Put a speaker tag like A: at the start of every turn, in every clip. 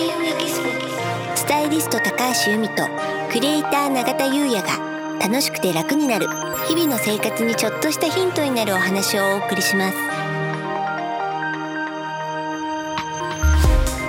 A: 田優也ギススタイリスト高橋由美とクリエイター永田優也が楽しくて楽になる日々の生活にちょっとしたヒントになるお話をお送りします。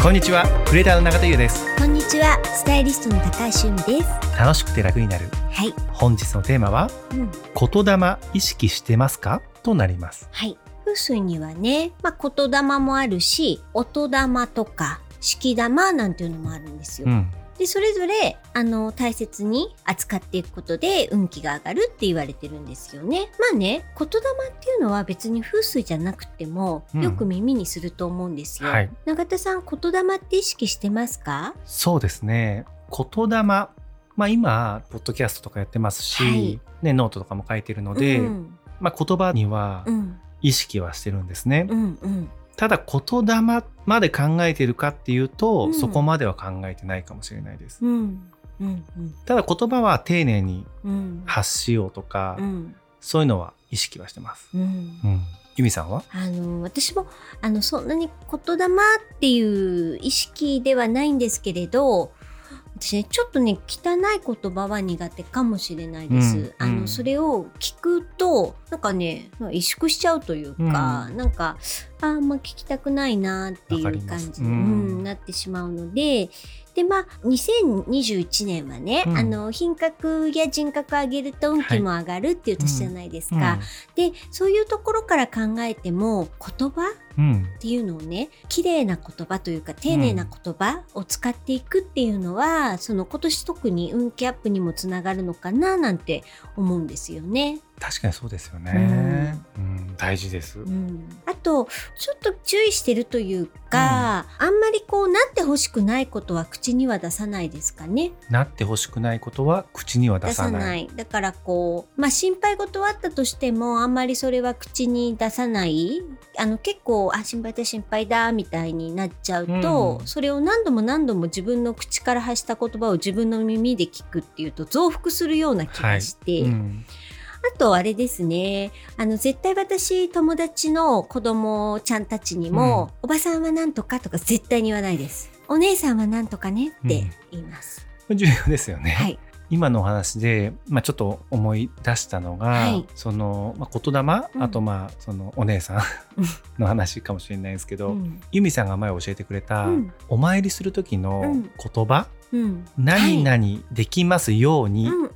B: こんにちはクリエイターの永田優です。
A: こんにちはスタイリストの高橋由美です。
B: 楽しくて楽になる。
A: はい、
B: 本日のテーマは
A: うん、
B: 言霊意識してますか？となります。
A: はい。風水にはね、まあ、言霊もあるし音霊とか式玉なんていうのもあるんですよ、
B: うん。
A: でそれぞれあの大切に扱っていくことで運気が上がるって言われてるんですよね。まあね言霊っていうのは別に風水じゃなくても
B: うん。
A: よく耳にすると思うんですよ。
B: はい。
A: 永田さん言霊って意識してますか？
B: そうですね。言霊まあ今ポッドキャストとかやってますし、
A: はい。
B: ね、ノートとかも書いてるので、
A: うん
B: まあ、言葉には
A: うん。
B: 意識はしてるんですね、
A: うんうん
B: ただ言霊まで考えてるかっていうと、
A: うん。
B: そこまでは考えてないかもしれないです、
A: うん。うん。うん。
B: ただ言葉は丁寧に
A: うん。
B: 発しようとか、
A: うん。
B: そういうのは意識はしてます、
A: うん。
B: うん、由美さんは？
A: あの私もあのそんなに言霊っていう意識ではないんですけれど私ねちょっとね汚い言葉は苦手かもしれないです。
B: うん。
A: あの
B: うん
A: それを聞くとなんかね萎縮しちゃうというか、
B: うん。
A: なんかああんま聞きたくないなっていう感じ。に、
B: うん。
A: うんなってしまうので。でまあ2021年はね、
B: うん。
A: あの品格や人格上げると運気も上がるっていう年じゃないですか。でそういうところから考えても言葉
B: うん。うん
A: っていうのをね綺麗な言葉というか丁寧な言葉を使っていくっていうのは、その今年特に運気アップにもつながるのかななんて思うんですよね。
B: 確かにそうですよね、うん。大事です、
A: とちょっと注意してるというか、あんまりこうなってほしくないことは口には出さないですかね。
B: なってほしくないことは口には出
A: 出さ
B: さない。
A: だからこうまあ心配事はあったとしてもあんまりそれは口に出さない。あの結構あ心配だ心配だみたいになっちゃうと、
B: うん
A: それを何度も何度も自分の口から発した言葉を自分の耳で聞くっていうと増幅するような気がして、
B: うん
A: あとあれですね。あの絶対私友達の子供ちゃんたちにも、おばさんはなんとかとか絶対に言わないです。お姉さんはなんとかねって言います、
B: 重要ですよね、
A: はい。
B: 今のお話で、まあ、ちょっと思い出したのが、
A: はい。
B: その、まあ、言霊、
A: うん。
B: あとまあそのお姉さんの話かもしれないですけど、
A: うん。
B: 由美さんが前教えてくれた、
A: うん。
B: お参りする時
A: う
B: の
A: ん。
B: 言葉、
A: うん。
B: 何々できますように、
A: うんうん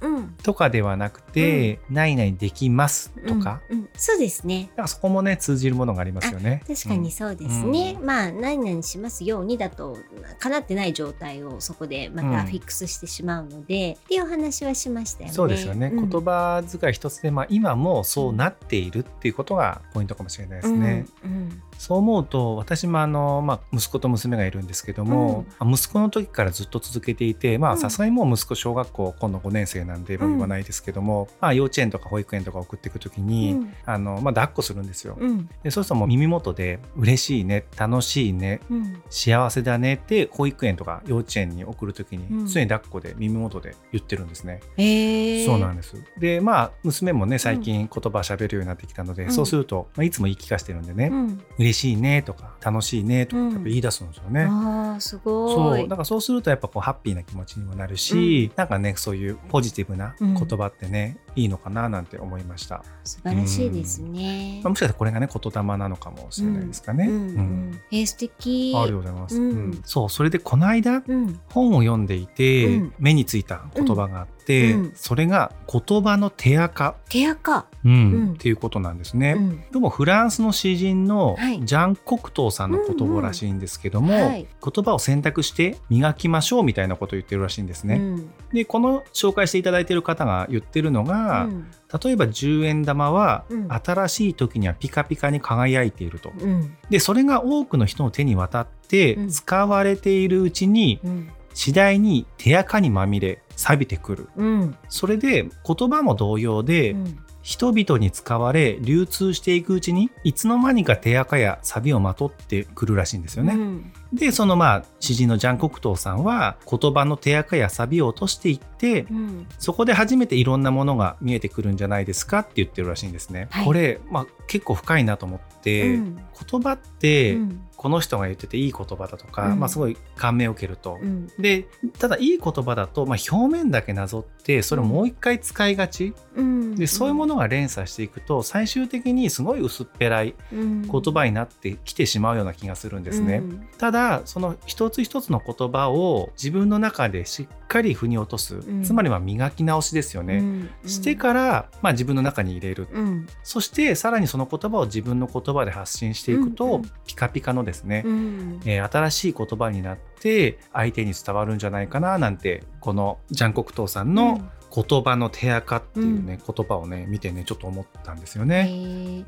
B: とかではなくて、何々できますとか、
A: うんうん。そうですね。
B: なんかそこもね通じるものがありますよね。
A: 確かにそうですね、まあ何々しますようにだと叶ってない状態をそこでまた
B: うん。
A: フィックスしてしまうので、っていうお話はしましたよね。
B: そうですよね、
A: ん。
B: 言葉遣い一つで、まあ、今もそうなっているっていうことがポイントかもしれないですね。
A: うんうん
B: そう思うと私もあの、まあ、息子と娘がいるんですけども、息子の時からずっと続けていてさすがにもう息子小学校今度5年生なんで言わないですけども、まあ、幼稚園とか保育園とか送っていく時に、
A: うん。
B: あのまあ、抱っこするんですよ。
A: うん。
B: でそうするともう耳元で「嬉しいね楽しいね
A: うん。
B: 幸せだね」って保育園とか幼稚園に送る時に
A: うん。
B: 常に抱っこで耳元で言ってるんですね。
A: えー、
B: そうなんです。でまあ娘もね最近言葉喋るようになってきたので、
A: うん。
B: そうすると、まあ、いつも言い聞かせてるんでね、
A: うん、
B: 嬉しいねとか楽しいねとかっぱ言い出すんですよね。
A: ああすごい。
B: そう。だからそうするとやっぱこうハッピーな気持ちにもなるし、なんかねそういうポジティブな言葉ってね、いいのかななんて思いました、
A: 素晴らしいですね。
B: まあ、もしかしたらこれがね言霊なのかもしれないですかね、
A: うんうんえー、素敵。
B: ありがとうございます、
A: うん。
B: うん。そうそれでこの間
A: うん。
B: 本を読んでいて、
A: うん。
B: 目についた言葉があって、
A: うん。
B: それが言葉の手垢、
A: 手垢、
B: うん。
A: うん。
B: っていうことなんですね、
A: うん。
B: どうもフランスの詩人の
A: はい。
B: ジャン・コクトーさんの言葉らしいんですけども、
A: うん。うんはい。
B: 言葉を選択して磨きましょうみたいなことを言ってるらしいんですね。
A: うん。
B: でこの紹介していただいている方が言ってるのが、
A: うん。
B: 例えば10円玉は
A: うん。
B: 新しい時にはピカピカに輝いていると。
A: うん。
B: でそれが多くの人の手に渡って
A: うん。
B: 使われているうちに
A: うん。
B: 次第に手垢にまみれ錆びてくる。
A: うん
B: それで言葉も同様で、
A: うん
B: 人々に使われ流通していくうちにいつの間にか手垢や錆をまとってくるらしいんですよね。
A: うん
B: でそのまあ詩人のジャン・コクトーさんは言葉の手垢や錆を落としていって、
A: うん。
B: そこで初めていろんなものが見えてくるんじゃないですかって言ってるらしいんですね。
A: はい。
B: これ、まあ、結構深いなと思って、
A: うん。
B: 言葉って、
A: うん。
B: この人が言ってていい言葉だとか、
A: うん。
B: まあ、すごい感銘を受けると。
A: うん。
B: でただいい言葉だと、まあ、表面だけなぞってそれをもう一回使いがち、
A: うん。
B: でそういうものが連鎖していくと最終的にすごい薄っぺらい
A: 言
B: 言葉になってきてしまうような気がするんですね。ただその一つ一つの言葉を自分の中でしっかり腑に落とす、
A: ん。
B: つまりは磨き直しですよね。してから、まあ、自分の中に入れる、
A: うん。
B: そしてさらにその言葉を自分の言葉で発信していくと、
A: うんうん。
B: ピカピカのですね、
A: うん。
B: えー新しい言葉になって相手に伝わるんじゃないかななんてこのジャン・コクトーさんの「言葉の手垢」っていうね、言葉をね見てねちょっと思ったんですよ
A: へ
B: ね。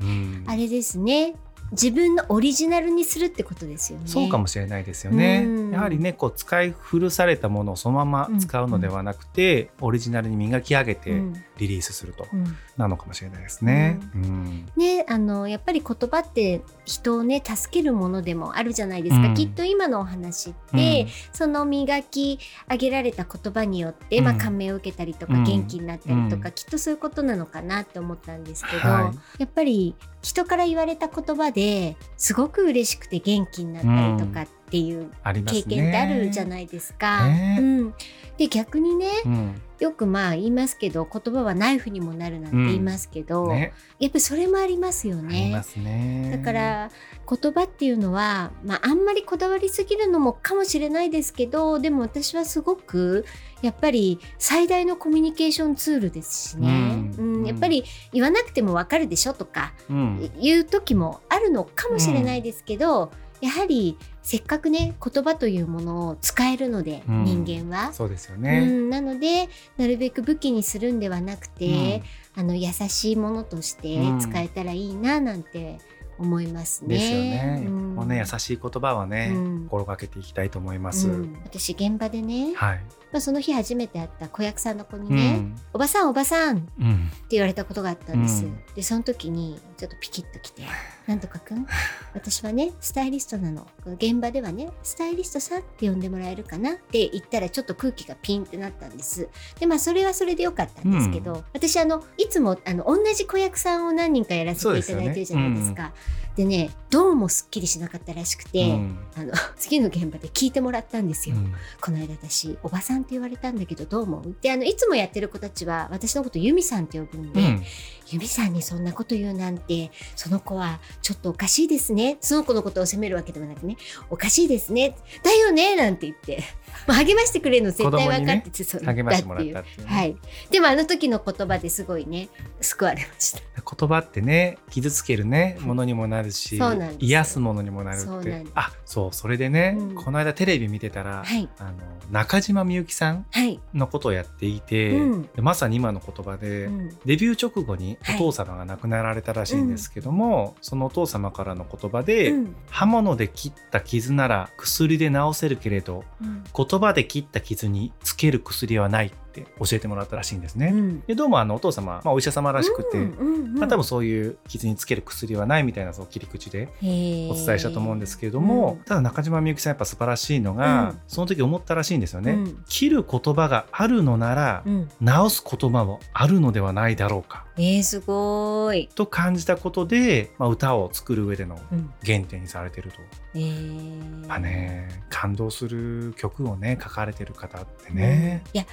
A: ー。
B: うん。
A: あれですね自分のオリジナルにするってことですよね。
B: そうかもしれないですよね。
A: うん
B: やはりねこう使い古されたものをそのまま使うのではなくて、オリジナルに磨き上げて
A: うん
B: リリースすると、
A: うん。
B: なのかもしれないですね。うん。
A: ね、あのやっぱり言葉って人をね助けるものでもあるじゃないですか、
B: うん。
A: きっと今のお話って、その磨き上げられた言葉によって、
B: うん。
A: まあ、感銘を受けたりとか、
B: うん。
A: 元気になったりとか、
B: うん。
A: きっとそういうことなのかなって思ったんですけど、
B: は
A: やっぱり人から言われた言葉ですごく嬉しくて元気になったりとかっていう。経験ってあるじゃないですか。
B: ね。
A: うん、で逆にね
B: うん。
A: よくまあ言いますけど言葉はナイフにもなるなんて言いますけど、
B: ね。
A: やっぱりそれもありますよ
B: あり
A: ね
B: ま。すね。
A: だから言葉っていうのは、まあ、あんまりこだわりすぎるのもかもしれないですけどでも私はすごくやっぱり最大のコミュニケーションツールですしね、
B: う
A: うん。ん。やっぱり言わなくてもわかるでしょとか
B: うん。
A: いう時もあるのかもしれないですけど、やはりせっかくね言葉というものを使えるので、
B: うん
A: 人間は。
B: そうですよ
A: う
B: ね。
A: ん、なのでなるべく武器にするんではなくて、あの優しいものとして使えたらいいななんて思いますね。
B: ですよね。
A: うん
B: もうね優しい言葉はね、
A: うん
B: 心がけていきたいと思います。
A: うん私現場でね、
B: はい。
A: まあ、その日初めて会った子役さんの子に
B: う
A: ね
B: ん「
A: おばさんおばさん」って
B: うん
A: 言われたことがあったんです。
B: うん
A: でその時にちょっとピキッときて「なんとかくん私はねスタイリストなの。現場ではねスタイリストさんって呼んでもらえるかな」って言ったらちょっと空気がピンってなったんです。でまあそれはそれでよかったんですけど、私あのいつもあの同じ子役さんを何人かやらせていただいてるじゃないですか。でねどうもすっきりしなかったらしくて、
B: うん。
A: あの 次の現場で聞いてもらったんですよ。
B: うん。
A: この間私おばさんって言われたんだけどどう思う？であのいつもやってる子たちは私のことユミさんって呼ぶんで、
B: うん。
A: ユミさんにそんなこと言うなんてその子はちょっとおかしいですね。その子のことを責めるわけではなくねおかしいですね。だよねなんて言って、まあ、励ましてくれるの絶対分かってて、そう
B: 励ましてもらっ
A: だっ
B: ていうね、
A: はい。でもあの時の言葉ですごいね救われました。
B: 言葉ってね傷つけるねものにもなるし
A: そうなんですよ。
B: 癒すものにもなるってあそうそれでね、
A: うん。
B: この間テレビ見てたら、
A: はい。
B: あの中島みゆきさん
A: はい、
B: のことをやっていて、まさに今の言葉で、
A: うん。
B: デビュー直後に
A: はい。
B: お父様が亡くなられたらしいんですけども、そのお父様からの言葉で、
A: うん。
B: 刃物で切った傷なら薬で治せるけれど
A: うん。
B: 言葉で切った傷につける薬はないって教えてもらったらしいんですね。
A: うん。
B: でどうもあのお父様、まあ、お医者様らしくて、まあ、多分そういう傷につける薬はないみたいなその切り口で
A: お
B: お伝えしたと思うんですけれども、ただ中島みゆきさんやっぱ素晴らしいのが、
A: うん。
B: その時思ったらしいんですよね。
A: うん。
B: 切る言葉があるのなら、
A: うん、
B: 治す言葉もあるのではないだろうか
A: えー、すごい、
B: と感じたことで、まあ、歌を作る上での
A: うん。
B: 原点にされてると、
A: えー。
B: まあね感動する曲をね書かれてる方ってね、
A: いや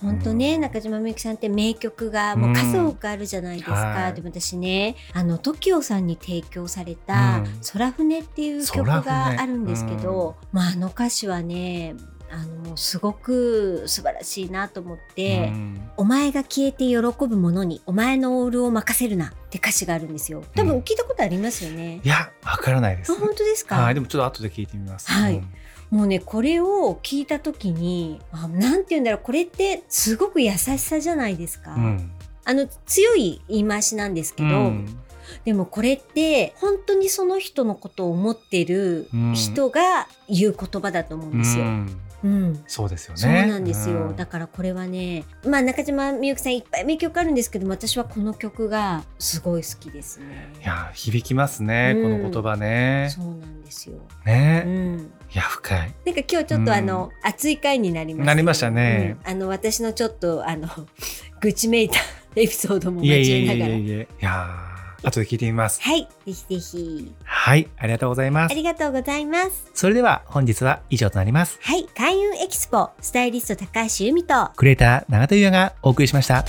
A: 本当ね、
B: うん。
A: 中島みゆきさんって名曲がもう数多くあるじゃないですか、
B: はい。
A: でも私ねあの TOKIO さんに提供された
B: うん「
A: 空船」っていう曲があるんですけど、まあ、あの歌詞はねあのもうすごく素晴らしいなと思って、
B: うん。
A: お前が消えて喜ぶ者にお前のオールを任せるなって歌詞があるんですよ。多分聞いたことありますよね、
B: いやわからないです。
A: あ本当ですか、
B: はいでもちょっと後で聞いてみます、
A: はい。
B: うん。
A: もうねこれを聞いた時にあなんて言うんだろうこれってすごく優しさじゃないですか、
B: うん。
A: あの強い言い回しなんですけど、
B: うん。
A: でもこれって本当にその人のことを思ってる人が言う言葉だと思うんですよ。
B: うん
A: うん。
B: そうですよね。
A: そうなんですよ、
B: うん。
A: だからこれはねまあ中島みゆきさんいっぱい名曲あるんですけど私はこの曲がすごい好きですね。
B: いや響きますね、
A: うん。
B: この言葉ね。
A: そうなんですよ。う
B: ね、
A: ん。
B: いや深い。
A: なんか今日ちょっとあの、熱い回になりました。
B: なりましたね。
A: うん。あの私のちょっとあの愚痴めいたエピソードも交えながら。
B: やいやいやいやいやー後で聞いてみます。
A: はい、ぜひぜひ。
B: はい。ありがとうございます。
A: ありがとうございます。
B: それでは本日は以上となります。
A: はい、開運エキスポスタイリスト高橋由美と
B: クリエイター永田優也がお送りしました